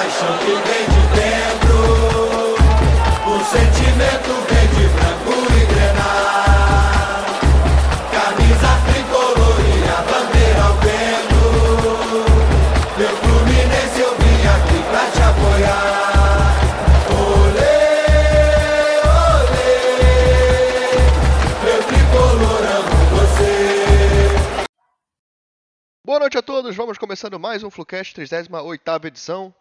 paixão que vem de dentro, o sentimento vem de branco e grenar. Camisa tricolor e a bandeira ao vento. Meu Fluminense eu vim aqui pra te apoiar. Olê, olê, meu tricolor amo você. Boa noite a todos, vamos começando mais um Flucast 38ª edição.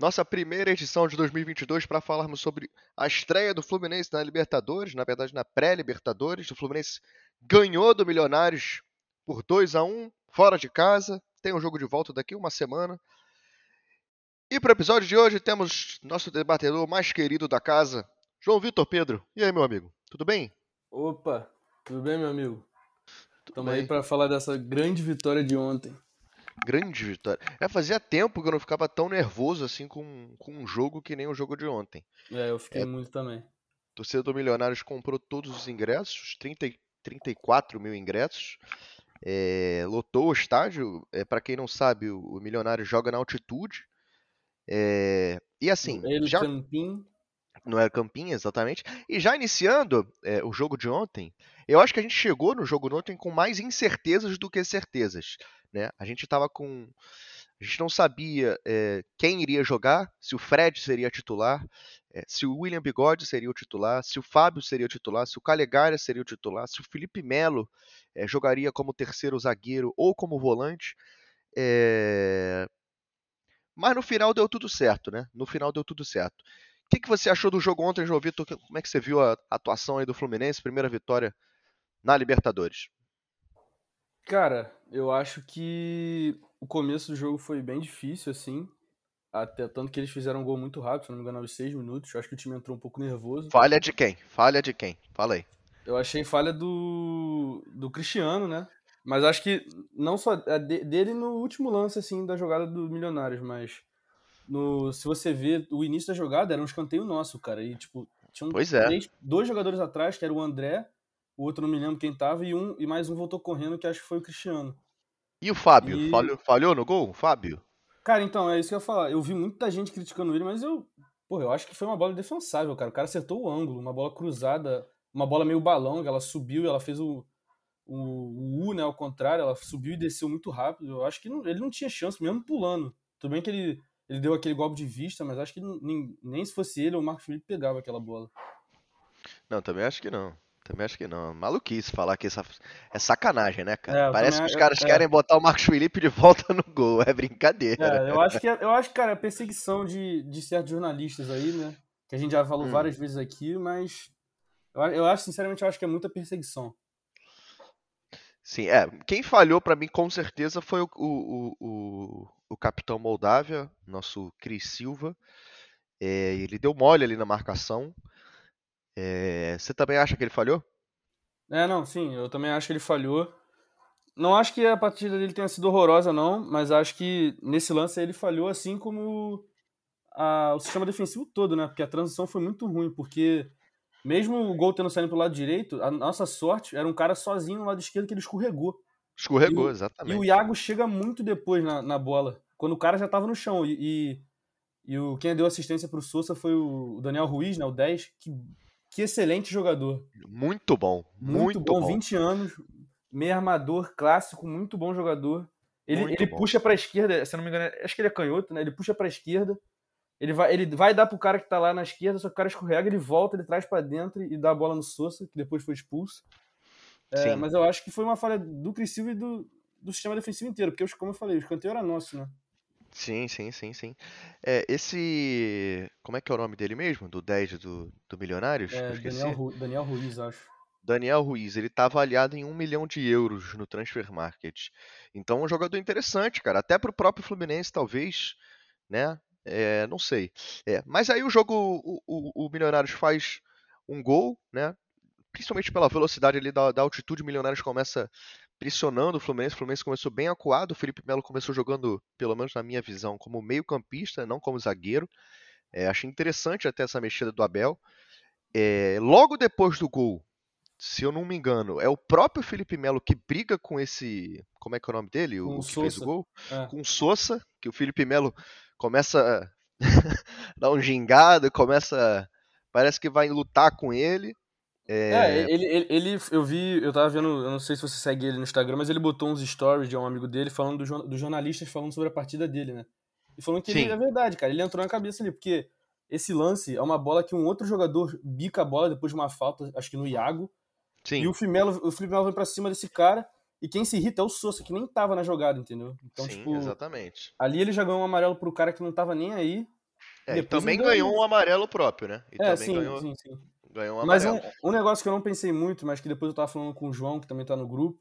Nossa primeira edição de 2022 para falarmos sobre a estreia do Fluminense na Libertadores, na verdade na pré-Libertadores. O Fluminense ganhou do Milionários por 2 a 1 fora de casa. Tem um jogo de volta daqui uma semana. E para o episódio de hoje temos nosso debatedor mais querido da casa, João Vitor Pedro. E aí, meu amigo? Tudo bem? Opa, tudo bem, meu amigo? Estamos aí para falar dessa grande vitória de ontem. Grande vitória. É, fazia tempo que eu não ficava tão nervoso assim com, com um jogo que nem o jogo de ontem. É, eu fiquei muito também. A torcida do Milionários comprou todos os ingressos, 30, e- 34 mil ingressos. É, lotou o estádio. É, para quem não sabe, o, o Milionários joga na altitude. É, e assim, Ele, já Campim, não era Campinha, exatamente. E já iniciando é, o jogo de ontem, eu acho que a gente chegou no jogo de ontem com mais incertezas do que certezas. Né? A gente tava com. A gente não sabia é, quem iria jogar, se o Fred seria titular, é, se o William Bigode seria o titular, se o Fábio seria o titular, se o Calegari seria o titular, se o Felipe Melo é, jogaria como terceiro zagueiro ou como volante. Mas no final deu tudo certo, né? No final deu tudo certo. O que, que você achou do jogo ontem, João Vitor? Como é que você viu a atuação aí do Fluminense? Primeira vitória na Libertadores. Cara, eu acho que o começo do jogo foi bem difícil, assim. Até tanto que eles fizeram um gol muito rápido, se não me engano, aos seis minutos. Eu acho que o time entrou um pouco nervoso. Falha de quem? Falha de quem? Fala aí. Eu achei falha do, do Cristiano, né? Mas acho que não só de- dele no último lance assim da jogada do Milionários, mas no se você ver o início da jogada era um escanteio nosso, cara. E tipo, tinham Pois é. três- dois jogadores atrás, que era o André, o outro não me lembro quem tava e um e mais um voltou correndo, que acho que foi o Cristiano. E o Fábio? E- Falhou, falhou no gol? Fábio? Cara, então, é isso que eu ia falar. Eu vi muita gente criticando ele, mas eu, pô, eu acho que foi uma bola defensável, cara. O cara acertou o ângulo, uma bola cruzada, uma bola meio balão, que ela subiu e ela fez o, o, o U, né, ao contrário, ela subiu e desceu muito rápido. Eu acho que não- ele não tinha chance, mesmo pulando. Tudo bem que ele, ele deu aquele golpe de vista, mas acho que nem, nem se fosse ele ou o Marco Felipe pegava aquela bola. Não, também acho que não. Também acho que não. Maluquice falar que essa é sacanagem, né, É, cara? eu Parece que também- os caras é. querem botar o Marcos Felipe de volta no gol. É brincadeira. É, eu acho que, eu acho, cara, a perseguição de, de certos jornalistas aí, né? Que a gente já falou Hum. várias vezes aqui, mas eu, eu acho, sinceramente, eu acho que é muita perseguição. Sim, é. Quem falhou pra mim com certeza foi o, o, o, o, o capitão Moldávia, nosso Cris Silva. É, ele deu mole ali na marcação. É, você também acha que ele falhou? É, não, sim, eu também acho que ele falhou. Não acho que a partida dele tenha sido horrorosa, não, mas acho que nesse lance ele falhou, assim como a- o sistema defensivo todo, né? Porque a transição foi muito ruim, porque mesmo o gol tendo saído pro lado direito, a nossa sorte era um cara sozinho no lado esquerdo que ele escorregou. Escorregou, E o- exatamente. E o Iago chega muito depois na, na bola, quando o cara já tava no chão. E, e, e o, quem deu assistência pro Sousa foi o Daniel Ruiz, né, o 10. Que, que excelente jogador. Muito bom, Muito, muito, bom, bom. 20 anos, meio armador, clássico, muito bom jogador. Ele, Muito ele bom. puxa pra esquerda, se não me engano, acho que ele é canhoto, né? Ele puxa pra esquerda. Ele vai, ele vai dar pro cara que tá lá na esquerda, só que o cara escorrega, ele volta, ele traz pra dentro e dá a bola no Sousa, que depois foi expulso. É, mas eu acho que foi uma falha do Cris Silva e do, do sistema defensivo inteiro, porque, como eu falei, o escanteio era nosso, né? Sim, sim, sim, sim. É, esse. Como é que é o nome dele mesmo? Do 10 do, do Milionários? É. Daniel, Ru- Daniel Ruiz, acho. Daniel Ruiz, ele tá avaliado em um milhão de euros no Transfer Market. Então é um jogador interessante, cara. Até pro próprio Fluminense, talvez, né? É, não sei. É, mas aí o jogo, o, o, o Milionários faz um gol, né? Principalmente pela velocidade ali da, da altitude, o Milionários começa pressionando o Fluminense. O Fluminense começou bem acuado. O Felipe Melo começou jogando, pelo menos na minha visão, como meio-campista, não como zagueiro. É, achei interessante até essa mexida do Abel. É, logo depois do gol, se eu não me engano, é o próprio Felipe Melo que briga com esse. Como é que é o nome dele? O, o que fez o Sousa. gol? É. Com o Sousa, que o Felipe Melo começa dá um gingado, começa. Parece que vai lutar com ele. É, É, ele, ele, ele- eu vi, eu tava vendo, eu não sei se você segue ele no Instagram, mas ele botou uns stories de um amigo dele falando do dos jornalistas falando sobre a partida dele, né? E falando que ele, Sim. é verdade, cara, ele entrou na cabeça ali, porque esse lance é uma bola que um outro jogador bica a bola depois de uma falta, acho que no Iago, sim, e o Felipe Melo, o Felipe Melo vem pra cima desse cara, e quem se irrita é o Sousa, que nem tava na jogada, entendeu? Então, sim, tipo, exatamente. ali ele já ganhou um amarelo pro cara que não tava nem aí. É, e também ele ganhou ganhou um amarelo próprio, né? E É, também sim, ganhou, sim, sim. Ganhou um Mas um, um negócio que eu não pensei muito, mas que depois eu tava falando com o João, que também tá no grupo,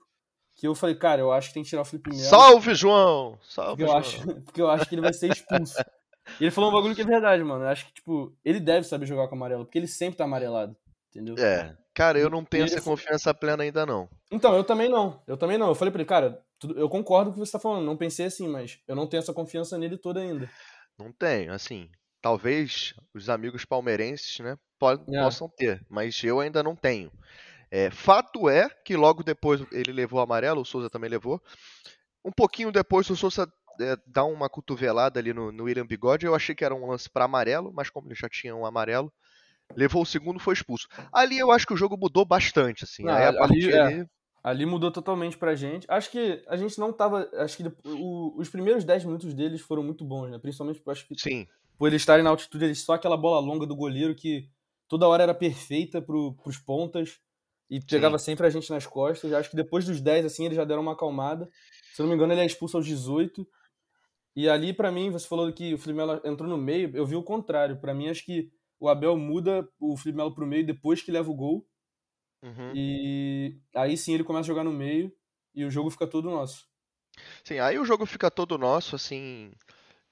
que eu falei, cara, eu acho que tem que tirar o Felipe Melo. Salve, João! Salve, Porque eu, João! acho, porque eu acho que ele vai ser expulso. e ele falou um bagulho que é verdade, mano. Eu acho que, tipo, ele deve saber jogar com amarelo, porque ele sempre tá amarelado. Entendeu? É, cara, eu não tenho Ele essa foi- confiança plena ainda não. Então, eu também não. Eu também não. Eu falei pra ele, cara, tudo- eu concordo com o que você tá falando. Não pensei assim, mas eu não tenho essa confiança nele toda ainda. Não tenho, assim. Talvez os amigos palmeirenses, né, É. possam ter, mas eu ainda não tenho. É, fato é que logo depois ele levou o amarelo, o Souza também levou. Um pouquinho depois o Souza é, dá uma cotovelada ali no, no William Bigode. Eu achei que era um lance para amarelo, mas como ele já tinha um amarelo, levou o segundo foi expulso. Ali eu acho que o jogo mudou bastante, assim. Não, Aí a ali- é. ali, Ali mudou totalmente pra gente. Acho que a gente não tava. Acho que o- os primeiros 10 minutos deles foram muito bons, né? Principalmente acho que sim, por eles estarem na altitude, eles só aquela bola longa do goleiro que toda hora era perfeita pro, pros pontas e pegava sempre a gente nas costas. Acho que depois dos 10, assim, eles já deram uma acalmada. Se eu não me engano, ele é expulso aos 18. E ali, pra mim, você falou que o Felipe Melo entrou no meio, eu vi o contrário. Pra mim, acho que o Abel muda o Felipe Melo pro meio depois que leva o gol. uhum. E aí sim ele começa a jogar no meio e o jogo fica todo nosso. Sim, aí o jogo fica todo nosso, assim.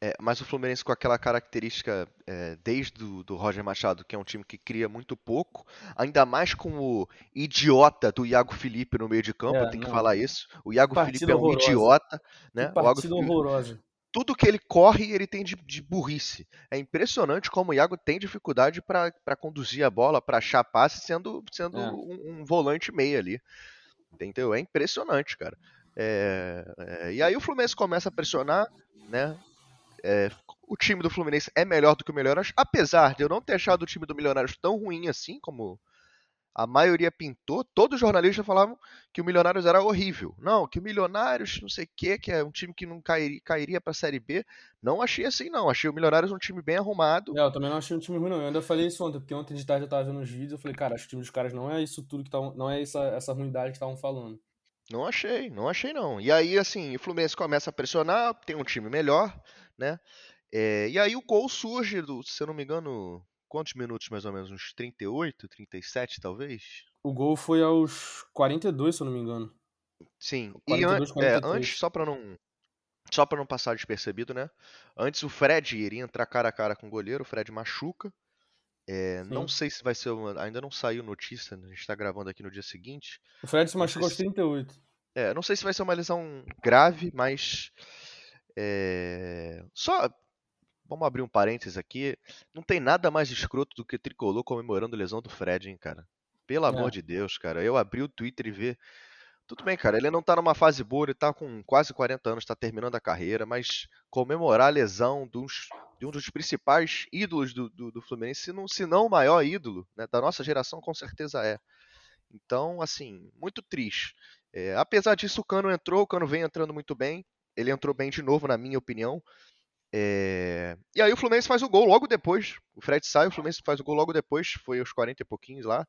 É, mas o Fluminense com aquela característica é, desde do, do Roger Machado, que é um time que cria muito pouco, ainda mais com o idiota do Iago Felipe no meio de campo, É, tenho que falar isso. O Iago Partida Felipe é um horrorosa. idiota, né? Que O Iago horrorosa. tudo que ele corre, ele tem de, de burrice. É impressionante como o Iago tem dificuldade para conduzir a bola, para achar passe, sendo, sendo É. um, um volante meio ali. Entendeu? É impressionante, cara. É, é, e aí o Fluminense começa a pressionar, né? É, o time do Fluminense é melhor do que o Milionários, apesar de eu não ter achado o time do Milionários tão ruim assim, como a maioria pintou, todos os jornalistas falavam que o Milionários era horrível. Não, que o Milionários, não sei o que, que é um time que não cairia, cairia pra Série B. Não achei assim, não. Achei o Milionários um time bem arrumado. É, eu também não achei um time ruim, não. Eu ainda falei isso ontem, porque ontem de tarde eu tava vendo os vídeos eu falei, cara, acho que o time dos caras não é isso tudo que estavam. Não é essa, essa ruindade que estavam falando. Não achei, não achei não. E aí, assim, o Fluminense começa a pressionar, tem um time melhor, né? É, e aí o gol surge, do, se eu não me engano, quantos minutos mais ou menos? Uns 38, 37 talvez? O gol foi aos 42, se eu não me engano. Sim, e an 42, é, 43. antes, só pra não. Só pra não passar despercebido, né? Antes o Fred iria entrar cara a cara com o goleiro, o Fred machuca. É, não sei se vai ser uma. Ainda não saiu notícia, a gente tá gravando aqui no dia seguinte. O Fred se sei aos se- 38. É, não sei se vai ser uma lesão grave, mas. É, Só. Vamos abrir um parênteses aqui. Não tem nada mais escroto do que tricolor comemorando a lesão do Fred, hein, cara? Pelo amor É. de Deus, cara. Eu abri o Twitter e ver. Tudo bem, cara. Ele não tá numa fase boa, ele tá com quase 40 anos, tá terminando a carreira, mas comemorar a lesão de, uns- de um dos principais ídolos do, do, do Fluminense, se não, se não o maior ídolo, né, da nossa geração, com certeza é. Então, assim, muito triste. É, apesar disso, o Cano entrou, o Cano vem entrando muito bem. Ele entrou bem de novo, na minha opinião. É, E aí o Fluminense faz o gol logo depois. O Fred sai, o Fluminense faz o gol logo depois, foi aos 40 e pouquinhos lá.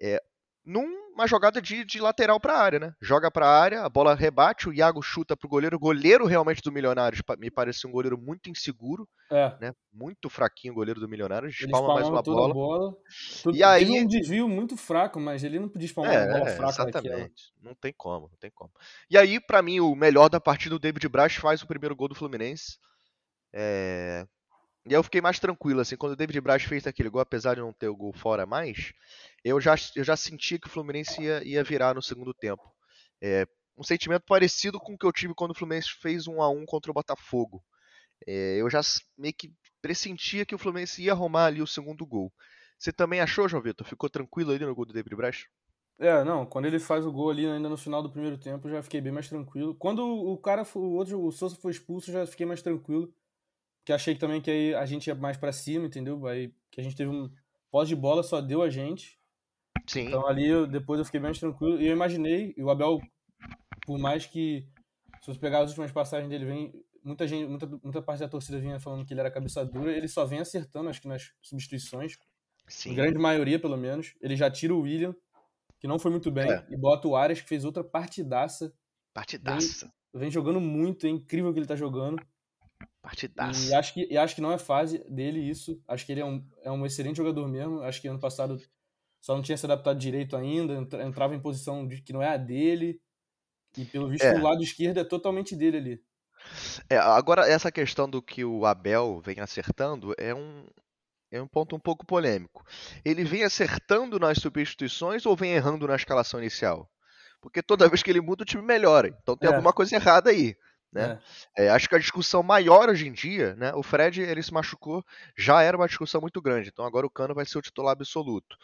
É, Numa jogada de, de lateral para a área, né? Joga para a área, a bola rebate, o Iago chuta pro goleiro. O goleiro realmente do Milionários me parecia um goleiro muito inseguro, É. né? Muito fraquinho o goleiro do Milionários. Espalma mais uma bola. bola. Tudo- E aí- um desvio muito fraco, mas ele não podia espalmar uma bola É, fraca daquela. exatamente. Não tem como, não tem como. E aí, pra mim, o melhor da partida, o David Braz faz o primeiro gol do Fluminense. É, E aí eu fiquei mais tranquilo, assim, quando o David Braz fez aquele gol, apesar de não ter o gol fora mais, eu já, eu já sentia que o Fluminense ia, ia virar no segundo tempo. É, Um sentimento parecido com o que eu tive quando o Fluminense fez 1 a 1 contra o Botafogo. É, Eu já meio que pressentia que o Fluminense ia arrumar ali o segundo gol. Você também achou, João Vitor? Ficou tranquilo ali no gol do David Braz? É, não, quando ele faz o gol ali ainda no final do primeiro tempo, já fiquei bem mais tranquilo. Quando o cara, o outro, o Souza foi expulso, já fiquei mais tranquilo. que achei também que aí a gente ia mais pra cima, entendeu? Aí que a gente teve um pós de bola, só deu a gente. Sim. Então ali eu, depois eu fiquei mais tranquilo. E eu imaginei, e o Abel, por mais que. Se você pegar as últimas passagens dele, vem. Muita gente, muita, muita parte da torcida vinha falando que ele era cabeça dura, ele só vem acertando, acho que nas substituições. Sim. Grande maioria, pelo menos. Ele já tira o William, que não foi muito bem, É. e bota o Arias, que fez outra partidaça. Partidaça. Vem jogando muito, é incrível o que ele tá jogando. E Partidaça. acho que, e acho que não é fase dele isso. Acho que ele é um, é um excelente jogador mesmo. Acho que ano passado só não tinha se adaptado direito ainda. entra- Entrava em posição de, que não é a dele. E pelo visto, É. o lado esquerdo é totalmente dele ali. É, agora, essa questão do que o Abel vem acertando é um, é um ponto um pouco polêmico. Ele vem acertando nas substituições ou vem errando na escalação inicial? Porque toda vez que ele muda, o time melhora. Então tem É. alguma coisa errada aí. Né? É. É, acho que a discussão maior hoje em dia, né? O Fred ele se machucou, já era uma discussão muito grande. Então agora o Cano vai ser o titular absoluto.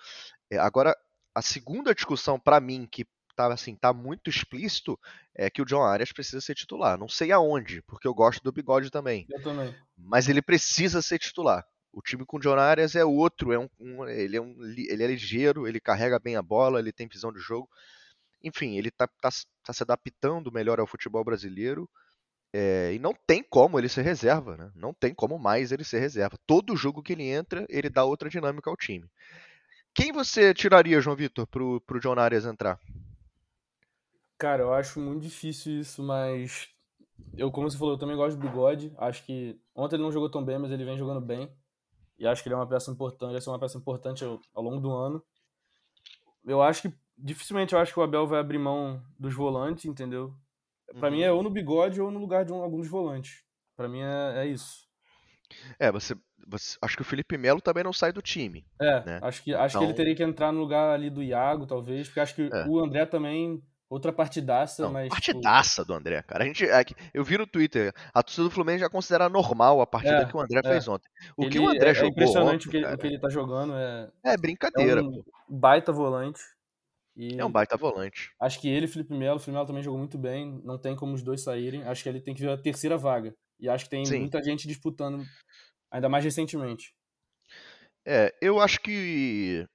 É, agora a segunda discussão para mim que tá assim tá muito explícito é que o John Arias precisa ser titular. Não sei aonde, porque eu gosto do Bigode também, Eu também. mas ele precisa ser titular. O time com o John Arias é outro, é um, um- ele é um ele é ligeiro, ele carrega bem a bola, ele tem visão de jogo. Enfim, ele tá, tá, tá se adaptando melhor ao futebol brasileiro. É, e não tem como ele ser reserva, né? Não tem como mais ele ser reserva. Todo jogo que ele entra, ele dá outra dinâmica ao time. Quem você tiraria, João Vitor, pro, pro John Arias entrar? Cara, eu acho muito difícil isso, mas. Eu, como você falou, eu também gosto do bigode. Acho que. Ontem ele não jogou tão bem, mas ele vem jogando bem. E acho que ele é uma peça importante, vai ser uma peça importante ao, ao longo do ano. Eu acho que. Dificilmente eu acho que o Abel vai abrir mão dos volantes, entendeu? Pra Uhum. mim é ou no bigode ou no lugar de um, algum dos volantes. Pra mim é, é isso. É, você, você- Acho que o Felipe Melo também não sai do time. É, Né? acho que, acho que ele Então- teria que entrar no lugar ali do Iago, talvez, porque acho que É. o André também, outra partidaça, Não, mas. tipo, partidaça do André, cara. A gente, é que- eu vi no Twitter, a torcida do Fluminense já considera normal a partida É, que o André é. fez ontem. O que ele- o André é, é jogou impressionante ontem, o, que, ele- o que ele tá jogando. É, é é brincadeira, um pô. baita volante. E É um baita volante. acho que ele e Felipe Melo, o Felipe Melo também jogou muito bem. Não tem como os dois saírem. Acho que ele tem que ver a terceira vaga. E acho que tem Sim. muita gente disputando, ainda mais recentemente. É, eu acho que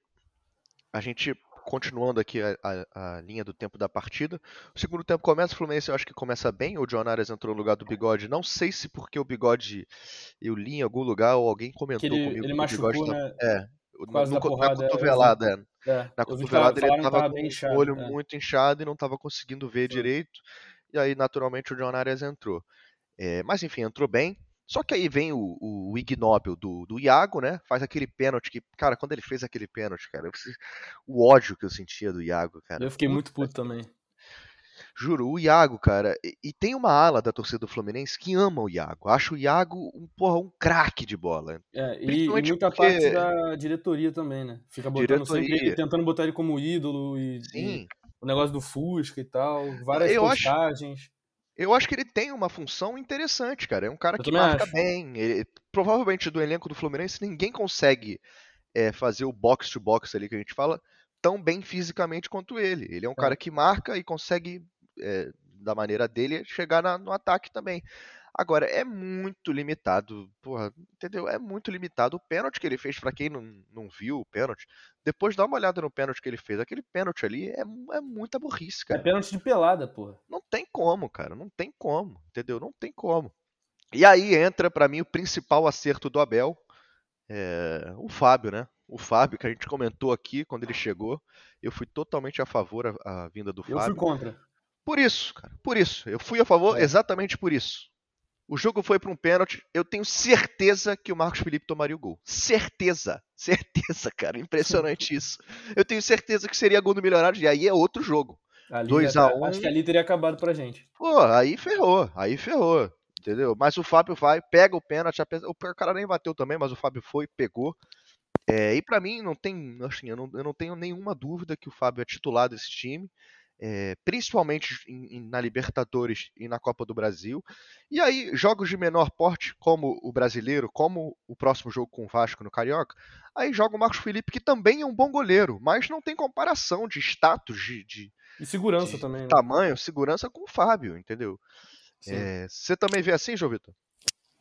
a gente, continuando aqui a, a- a linha do tempo da partida, o segundo tempo começa, o Fluminense eu acho que começa bem, o John Arias entrou no lugar do Bigode, não sei se porque o Bigode, eu li em algum lugar ou alguém comentou ele, comigo ele que o Bigode machucou, tá- né? é, Por causa no- no- porrada, na é, cotovelada, é. É, Na cotovelada ele tava com bem o inchado, olho é. muito inchado e não estava conseguindo ver Sim. direito. E aí, naturalmente, o John Arias entrou. É, mas enfim, entrou bem. Só que aí vem o, o ignóbil do, do Iago, né? Faz aquele pênalti que, cara, quando ele fez aquele pênalti, cara, eu o ódio que eu sentia do Iago, cara. Eu fiquei muito puto também. Juro, o Iago, cara, e, e tem uma ala da torcida do Fluminense que ama o Iago. Acho o Iago um, porra, um craque de bola. É, e, e muita porque- parte da diretoria também, né? Fica botando sempre Diretoria. ele, tentando botar ele como ídolo e, e Sim. o negócio do Fusca e tal, várias Eu acho- postagens. Eu acho que ele tem uma função interessante, cara. É um cara Eu que marca acho. bem. Ele- provavelmente do elenco do Fluminense ninguém consegue é, fazer o box to box ali que a gente fala tão bem fisicamente quanto ele. Ele é um É. cara que marca e consegue, é, da maneira dele, chegar na- no ataque também. Agora, é muito limitado, porra, entendeu? É muito limitado. O pênalti que ele fez, pra quem não, não viu o pênalti, depois dá uma olhada no pênalti que ele fez. Aquele pênalti ali é, é muita burrice, É cara. pênalti de pelada, porra. Não tem como, cara. Não tem como. Entendeu? Não tem como. E aí entra, pra mim, o principal acerto do Abel. é, o Fábio, né? O Fábio, que a gente comentou aqui quando ele chegou. Eu fui totalmente a favor a, a vinda do Eu fui Fábio. contra. Por isso, cara. Por isso. Eu fui a favor É. exatamente por isso. O jogo foi para um pênalti. Eu tenho certeza que o Marcos Felipe tomaria o gol. Certeza. Certeza, cara. Impressionante isso. Eu tenho certeza que seria gol do Milionário. E aí é outro jogo. Ali, 2 já- a 1. Acho que ali teria acabado pra gente. Pô, aí ferrou, aí ferrou, entendeu? Mas o Fábio vai, pega o pênalti, o cara nem bateu também, mas o Fábio foi, pegou. É, e pra mim não tem, assim, eu não, eu não tenho nenhuma dúvida que o Fábio é titular desse time, é, principalmente em- em- na Libertadores e na Copa do Brasil. E aí jogos de menor porte, como o brasileiro, como o próximo jogo com o Vasco no Carioca, aí joga o Marcos Felipe que também é um bom goleiro, mas não tem comparação de status, de, de E segurança de também, né? tamanho, segurança com o Fábio, entendeu? É, você também vê assim, João Vitor?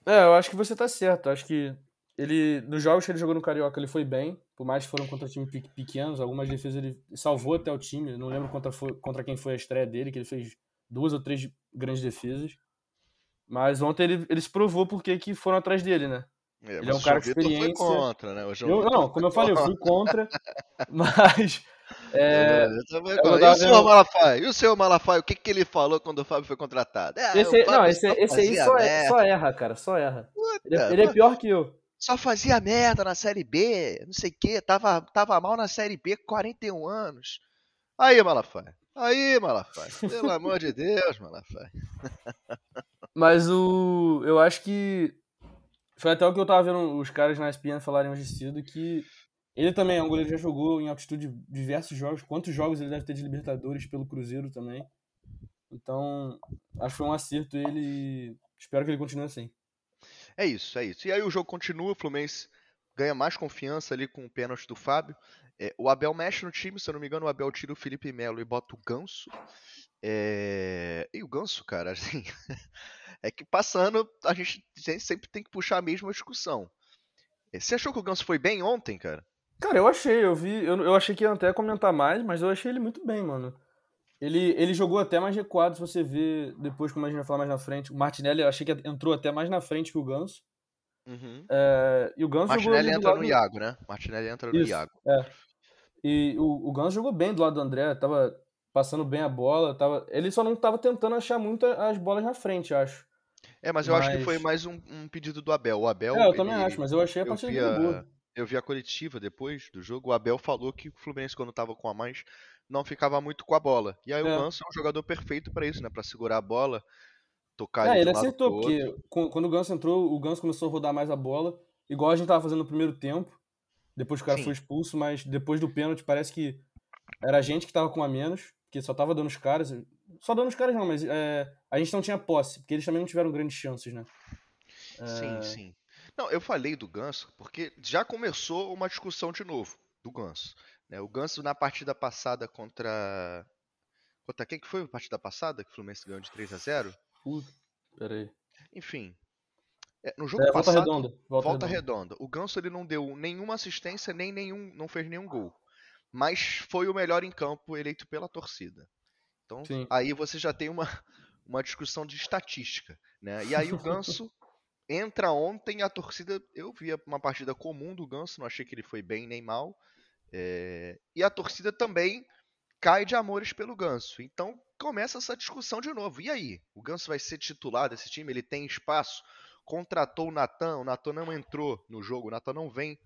É, eu acho que você tá certo. Acho que ele, nos jogos que ele jogou no Carioca, ele foi bem. Por mais que foram contra times pe- pequenos, algumas defesas ele salvou até o time. Não lembro contra, foi- contra quem foi a estreia dele, que ele fez duas ou três grandes defesas. Mas ontem ele, ele se provou porque que foram atrás dele, né? É, Ele é um cara com Vitor foi experiência. contra, né? Eu, não, como eu falei, eu fui contra, mas. É, É. E o senhor Malafaia? E o senhor Malafaia? O que, que ele falou quando o Fábio foi contratado? Ah, esse, Fábio não, esse, só esse aí fazia só, é- só erra, cara, só erra. Ele, é- Puta, ele é pior que eu. Só fazia merda na Série B, não sei o que, tava, tava mal na Série B com 41 anos. Aí, Malafaia. Aí, Malafaia. Pelo amor de Deus, Malafaia. Mas o. Eu acho que. Foi até o que eu tava vendo os caras na ESPN falarem hoje cedo que ele também é um goleiro que já jogou em altitude diversos jogos. Quantos jogos ele deve ter de Libertadores pelo Cruzeiro também. Então, acho que foi um acerto ele espero que ele continue assim. É isso, é isso. E aí o jogo continua, o Fluminense ganha mais confiança ali com o pênalti do Fábio. É, o Abel mexe no time, se eu não me engano, o Abel tira o Felipe Melo e bota o Ganso. É, E o Ganso, cara, assim, é que passando, a gente tem- sempre tem que puxar a mesma discussão. É, Você achou que o Ganso foi bem ontem, cara? Cara, eu achei, eu vi, eu, eu achei que ia até comentar mais, mas eu achei ele muito bem, mano. Ele, ele jogou até mais recuado, se você ver depois, como a gente vai falar mais na frente. O Martinelli, eu achei que entrou até mais na frente que o Ganso. Uhum. É, e o Ganso jogou Martinelli entra no Iago, né? Martinelli entra no Isso, Iago. é. E o, o Ganso jogou bem do lado do André, tava passando bem a bola, tava... ele só não tava tentando achar muito as bolas na frente, acho. É, mas eu acho que Mas- foi mais um, um pedido do Abel. O Abel. é, eu também ele- acho, mas eu achei a partida boa. eu vi a coletiva depois do jogo. O Abel falou que o Fluminense, quando tava com a mais, não ficava muito com a bola. E aí o É. Ganso é um jogador perfeito pra isso, né? Pra segurar a bola, tocar É, ele de lado acertou, porque quando o Ganso entrou, o Ganso começou a rodar mais a bola, igual a gente tava fazendo no primeiro tempo, depois que o cara Sim. foi expulso, mas depois do pênalti parece que era a gente que tava com a menos, porque só tava dando os caras. Só dando os caras não, mas é, a gente não tinha posse, porque eles também não tiveram grandes chances, né? Sim, É, sim. Não, eu falei do Ganso porque já começou uma discussão de novo do Ganso. Né? O Ganso na partida passada contra. Contra quem que foi a partida passada? Que o Fluminense ganhou de 3 a 0 Uh, peraí. Enfim. é, no jogo É, volta passado. redonda. Volta, Volta redonda. redonda. O Ganso ele não deu nenhuma assistência, nem nenhum, não fez nenhum gol. Mas foi o melhor em campo eleito pela torcida. Então, Sim. aí você já tem uma, uma discussão de estatística, né? E aí o Ganso entra ontem, a torcida, eu vi uma partida comum do Ganso, não achei que ele foi bem nem mal. É, e a torcida também cai de amores pelo Ganso. Então começa essa discussão de novo. E aí? O Ganso vai ser titular desse time? Ele tem espaço? Contratou o Natan, o Natan não entrou no jogo, o Natan não vem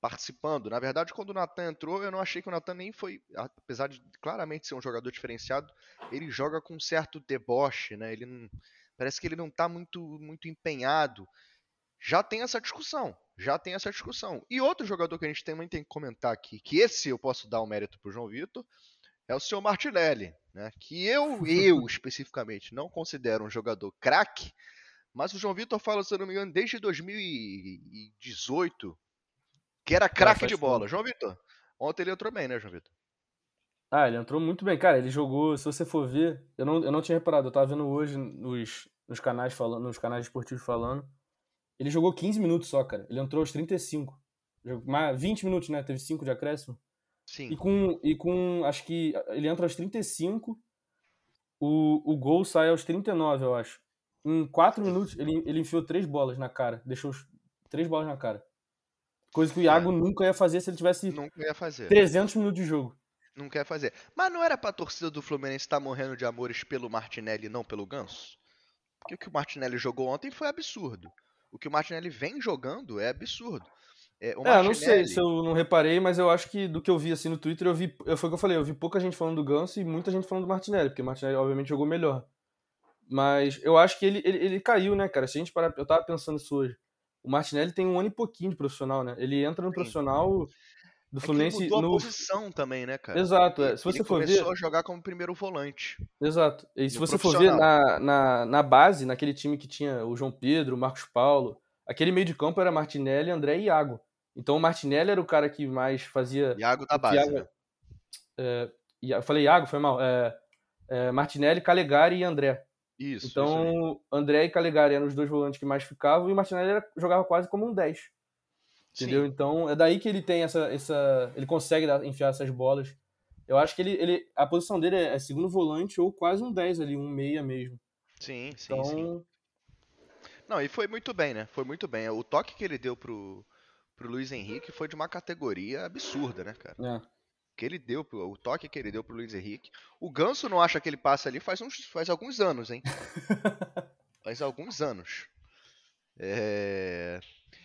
participando. Na verdade, quando o Natan entrou, eu não achei que o Natan nem foi, apesar de claramente ser um jogador diferenciado, ele joga com um certo deboche, né? Ele não, parece que ele não está muito muito empenhado. Já tem essa discussão, já tem essa discussão. E outro jogador que a gente também tem que comentar aqui, que esse eu posso dar o mérito pro João Vitor, é o seu Martinelli, né? Que eu, eu especificamente, não considero um jogador craque, mas o João Vitor fala, se eu não me engano, desde 2018, que era craque faz de bola. João Vitor, ontem ele entrou bem, né, João Vitor? Ah, ele entrou muito bem. Cara, ele jogou, se você for ver, eu não, eu não tinha reparado, eu tava vendo hoje nos, nos canais falando, nos canais esportivos falando. Ele jogou 15 minutos só, cara. Ele entrou aos 35. Jogou mais 20 minutos, né? Teve 5 de acréscimo. E Sim. com, e com. Acho que ele entra aos 35. O, o gol sai aos 39, eu acho. Em 4 minutos, ele, ele enfiou três bolas na cara. Deixou os- três bolas na cara. Coisa que o Iago nunca ia fazer se ele tivesse Nunca ia fazer. 300 minutos de jogo. Não quer fazer. Mas não era pra torcida do Fluminense estar morrendo de amores pelo Martinelli e não pelo Ganso? Porque o que o Martinelli jogou ontem foi absurdo. O que o Martinelli vem jogando é absurdo. É, o É, eu não sei Martinelli- se eu não reparei, mas eu acho que do que eu vi assim no Twitter, eu vi. Foi o que eu falei, eu vi pouca gente falando do Ganso e muita gente falando do Martinelli, porque o Martinelli obviamente jogou melhor. Mas eu acho que ele, ele, ele caiu, né, cara? Se a gente parar. Eu tava pensando isso hoje. O Martinelli tem um ano e pouquinho de profissional, né? Ele entra no Sim. profissional do É ele Fluminense mudou a no. posição também, né, cara? Exato, é. Se ele você for ver. começou a jogar como primeiro volante. Exato. E se você for ver na, na, na base, naquele time que tinha o João Pedro, o Marcos Paulo, aquele meio de campo era Martinelli, André e Iago. Então o Martinelli era o cara que mais fazia. Iago da base. Iago- né? é, eu falei Iago, foi mal. É, é, Martinelli, Calegari e André. Isso. isso. Então, André e Calegari eram os dois volantes que mais ficavam e o Martinelli era- jogava quase como um 10. Entendeu? Sim. Então, é daí que ele tem essa. essa ele consegue dar- enfiar essas bolas. Eu acho que ele, ele. A posição dele é, é segundo volante ou quase um 10 ali, um meia mesmo. Sim, sim, Então, sim. Não, e foi muito bem, né? Foi muito bem. O toque que ele deu pro, pro Luiz Henrique foi de uma categoria absurda, né, cara? é. Que ele deu, o toque que ele deu pro Luiz Henrique. O Ganso não acha que ele passa ali faz, uns, faz alguns anos, hein? faz alguns anos. É,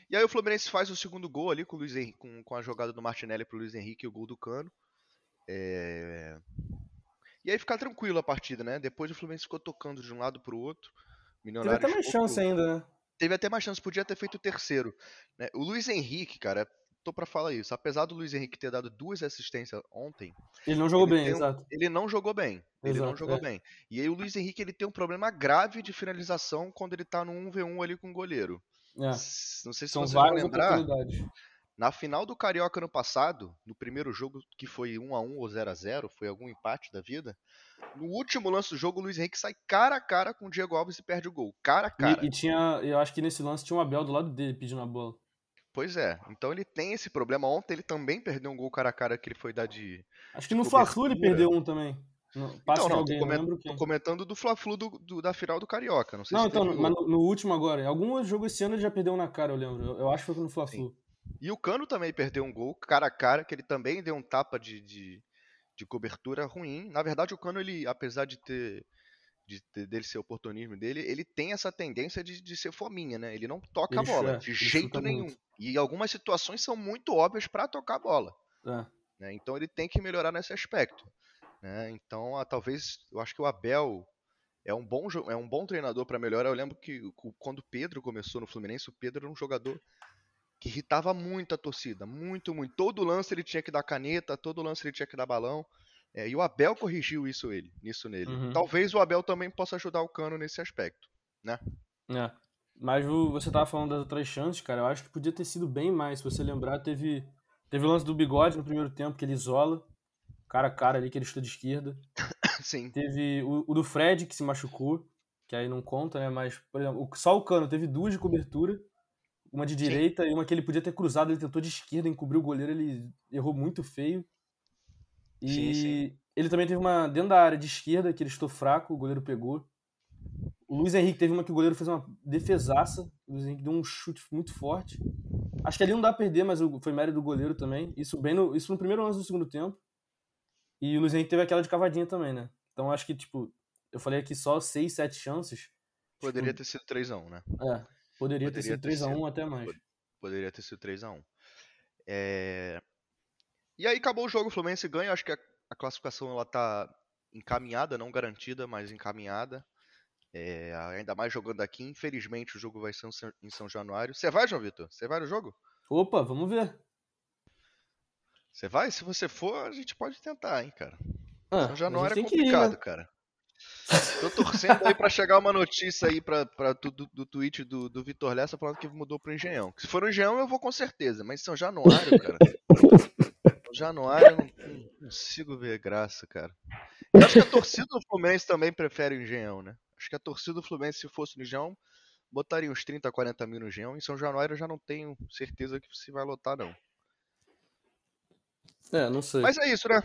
E aí o Fluminense faz o segundo gol ali com, o Luiz Henrique, com, com a jogada do Martinelli pro Luiz Henrique e o gol do Cano. É, E aí fica tranquilo a partida, né? Depois o Fluminense ficou tocando de um lado pro outro. Teve Milionários até mais chance ainda, né? teve até mais chance, podia ter feito o terceiro. né? O Luiz Henrique, cara, tô pra falar isso. Apesar do Luiz Henrique ter dado duas assistências ontem, Ele não jogou Ele bem, um- exato. ele não jogou bem. Ele não Exato, jogou é. bem. E aí o Luiz Henrique ele tem um problema grave de finalização quando ele tá no 1v1 ali com o goleiro. É. Não sei se São vocês vão lembrar, na final do Carioca ano passado, no primeiro jogo que foi 1x1 ou 0x0, foi algum empate da vida, no último lance do jogo o Luiz Henrique sai cara a cara com o Diego Alves e perde o gol. Cara a cara. E, e tinha. Eu acho que nesse lance tinha um Abel do lado dele pedindo a bola. Pois é, então ele tem esse problema. Ontem ele também perdeu um gol cara a cara que ele foi dar de. Acho que no Cobertura. Fla-Flu ele perdeu um também. Não, de não, tô, não comen- lembro tô comentando do Fla-Flu do, do- da final do Carioca. Não sei Não, se então, mas no, no último agora. Em algum jogo esse ano ele já perdeu na cara, eu lembro. Eu, eu acho que foi no Fla-Flu. E o Cano também perdeu um gol cara a cara, que ele também deu um tapa de, de, de cobertura ruim. Na verdade, o Cano, ele, apesar de ter. De, ter- dele ser oportunismo dele, ele tem essa tendência de, de ser fominha, né? Ele não toca a Ele bola, chuta- de jeito nenhum. muito. E algumas situações são muito óbvias pra tocar a bola. É. né? Então ele tem que melhorar nesse aspecto. Né? Então, ah, talvez, eu acho que o Abel é um bom, é um bom treinador para melhorar. Eu lembro que quando o Pedro começou no Fluminense, o Pedro era um jogador que irritava muito a torcida, muito, muito. Todo lance ele tinha que dar caneta, todo lance ele tinha que dar balão. É, e o Abel corrigiu isso ele, nisso nele. Uhum. Talvez o Abel também possa ajudar o Cano nesse aspecto. É. Mas você tava falando das outras chances, cara. Eu acho que podia ter sido bem mais. Se você lembrar, teve, teve o lance do bigode no primeiro tempo, que ele isola. Cara a cara ali, que ele chuta de esquerda. Sim, Teve o, o do Fred, que se machucou. Que aí não conta, né? Mas, por exemplo, só o Cano teve duas de cobertura. Uma de direita e uma que ele podia ter cruzado. Ele tentou de esquerda, encobriu o goleiro. Ele errou muito feio. E Sim, sim. ele também teve uma dentro da área de esquerda, que ele estou fraco, o goleiro pegou. O Luiz Henrique teve uma que o goleiro fez uma defesaça. O Luiz Henrique deu um chute muito forte. Acho que ali não dá pra perder, mas foi mérito do goleiro também. Isso bem no, isso no primeiro lance do segundo tempo. E o Luiz Henrique teve aquela de cavadinha também, né? Então acho que, tipo, eu falei aqui só 6, 7 chances. poderia ter sido 3x1, né? É, poderia, ter Poderia sido ter 3x1 sido. até mais. Poderia ter sido 3x1. É... E aí acabou o jogo, o Fluminense ganha. Acho que a, a classificação ela tá encaminhada, não garantida, mas encaminhada. É, ainda mais jogando aqui. Infelizmente o jogo vai ser em São Januário. Você vai, João Vitor? Você vai no jogo? Opa, vamos ver. Você vai? Se você for, a gente pode tentar, hein, cara. Ah, São Januário é que ir, complicado, né? cara. Tô torcendo aí pra chegar uma notícia aí pra, pra, do, do, tweet do, do Vitor Lessa falando que mudou pro Engenhão. Se for no Engenhão eu vou com certeza, mas São Januário, cara. São Januário eu não, não consigo ver graça, cara. Eu acho que a torcida do Fluminense também prefere o Engenhão, né? Acho que a torcida do Fluminense, se fosse no Engenhão, botaria uns 30, 40 mil no Engenhão. Em São Januário eu já não tenho certeza que se vai lotar, não. É, não sei. Mas é isso, né?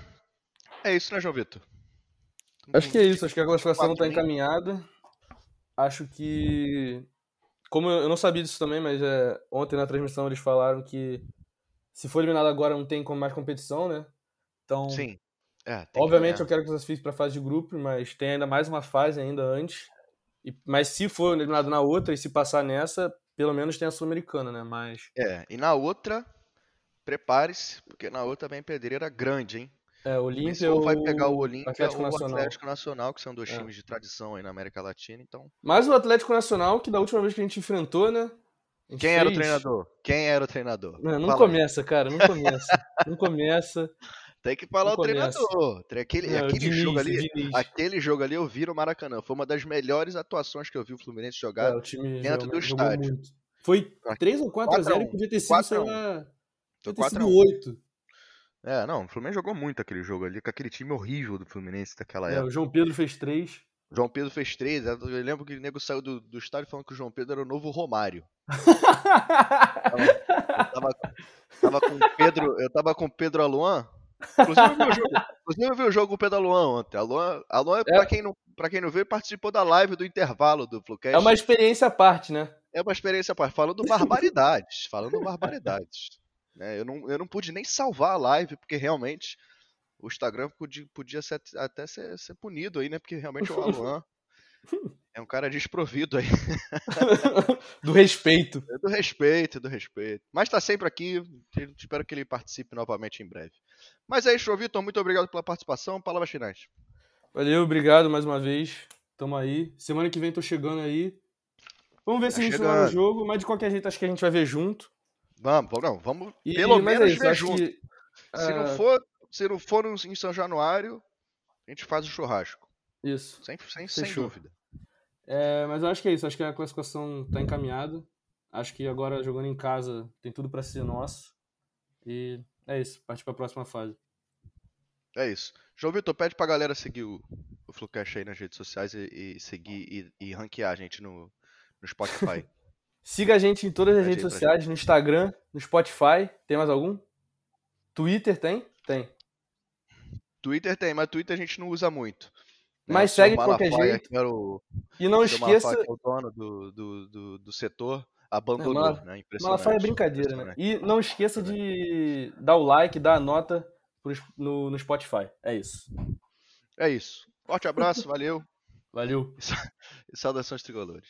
É isso, né, João Vitor? Acho que é isso, acho que a classificação está encaminhada. Acho que. Como eu não sabia disso também, mas é, ontem na transmissão eles falaram que se for eliminado agora não tem mais competição, né? Então, Sim. É, que obviamente ganhar. eu quero que vocês fiquem para a fase de grupo, mas tem ainda mais uma fase ainda antes. E- mas se for eliminado na outra e se passar nessa, pelo menos tem a Sul-Americana, né? Mas É, e na outra, prepare-se, porque na outra vem pedreira grande, hein? é, O Olímpia ou vai pegar o Olímpia Atlético ou o Nacional. Atlético Nacional, que são dois É. times de tradição aí na América Latina, então... Mas o Atlético Nacional, que da última vez que a gente enfrentou, né? gente Quem era o fez- treinador? Quem era o treinador? Não, não começa, cara, não começa. não começa. Tem que falar não o começa. treinador. Tre- Aquele, Não, aquele Diniz, jogo ali, Diniz. aquele jogo ali eu vi no Maracanã. Foi uma das melhores atuações que eu vi o Fluminense jogar. É, o time dentro jogou, do estádio. Foi 3 ou 4 a 0 e 4x1, podia ter sido, 4x1. sei lá, Foi podia ter 4 a sido 1. 8. É, não, o Fluminense jogou muito aquele jogo ali, com aquele time horrível do Fluminense daquela É, época. o João Pedro fez 3. João Pedro fez três. Eu lembro que o nego saiu do, do estádio falando que o João Pedro era o novo Romário. Eu tava, tava com o Pedro, eu tava com o Pedro Aluan. Inclusive eu vi o jogo, inclusive eu vi o jogo com o Pedro Aluan ontem. Aluan, Aluan É. pra, quem não, pra quem não viu, participou da live do intervalo do Flucast. É uma experiência à parte, né? É uma experiência, pá, falando barbaridades. falando barbaridades. Né? eu, não, eu não pude nem salvar a live, porque realmente o Instagram podia, podia ser- até ser, ser punido aí, né? Porque realmente o Aluan é um cara desprovido aí. Do respeito. Do respeito, do respeito. Mas tá sempre aqui. Espero que ele participe novamente em breve. Mas é isso, Vitor. Muito obrigado pela participação. Palavras finais. Valeu, obrigado mais uma vez. Tamo aí. Semana que vem tô chegando aí. Vamos ver se Tá a gente vai no chegando. jogo, mas de qualquer jeito acho que a gente vai ver junto. Vamos, vamos, não, vamos E, pelo é menos isso, ver junto. que, Se não ah, for, se não for em São Januário, a gente faz o churrasco. Isso. Sem, sem, sem dúvida. É, mas eu acho que é isso. Acho que a classificação tá encaminhada. Acho que agora jogando em casa tem tudo pra ser nosso. E é isso. Partir pra próxima fase. É isso. João Vitor, pede pra galera seguir o, o Flucast aí nas redes sociais e, e seguir e, e ranquear a gente no, no Spotify. Siga a gente em todas as redes sociais, no Instagram, no Spotify. Tem mais algum? Twitter tem? Tem. Twitter tem, mas Twitter a gente não usa muito. né? Mas senhor segue de qualquer jeito. o, E não Malafaia, esqueça. que é o dono do, do, do, do setor, abandonou, Mala- né? Impressionante. Malafaia é brincadeira, né? E não esqueça de dar o like, dar a nota no, no Spotify. É isso. É isso. Forte abraço, valeu Valeu. e saudações tricolores.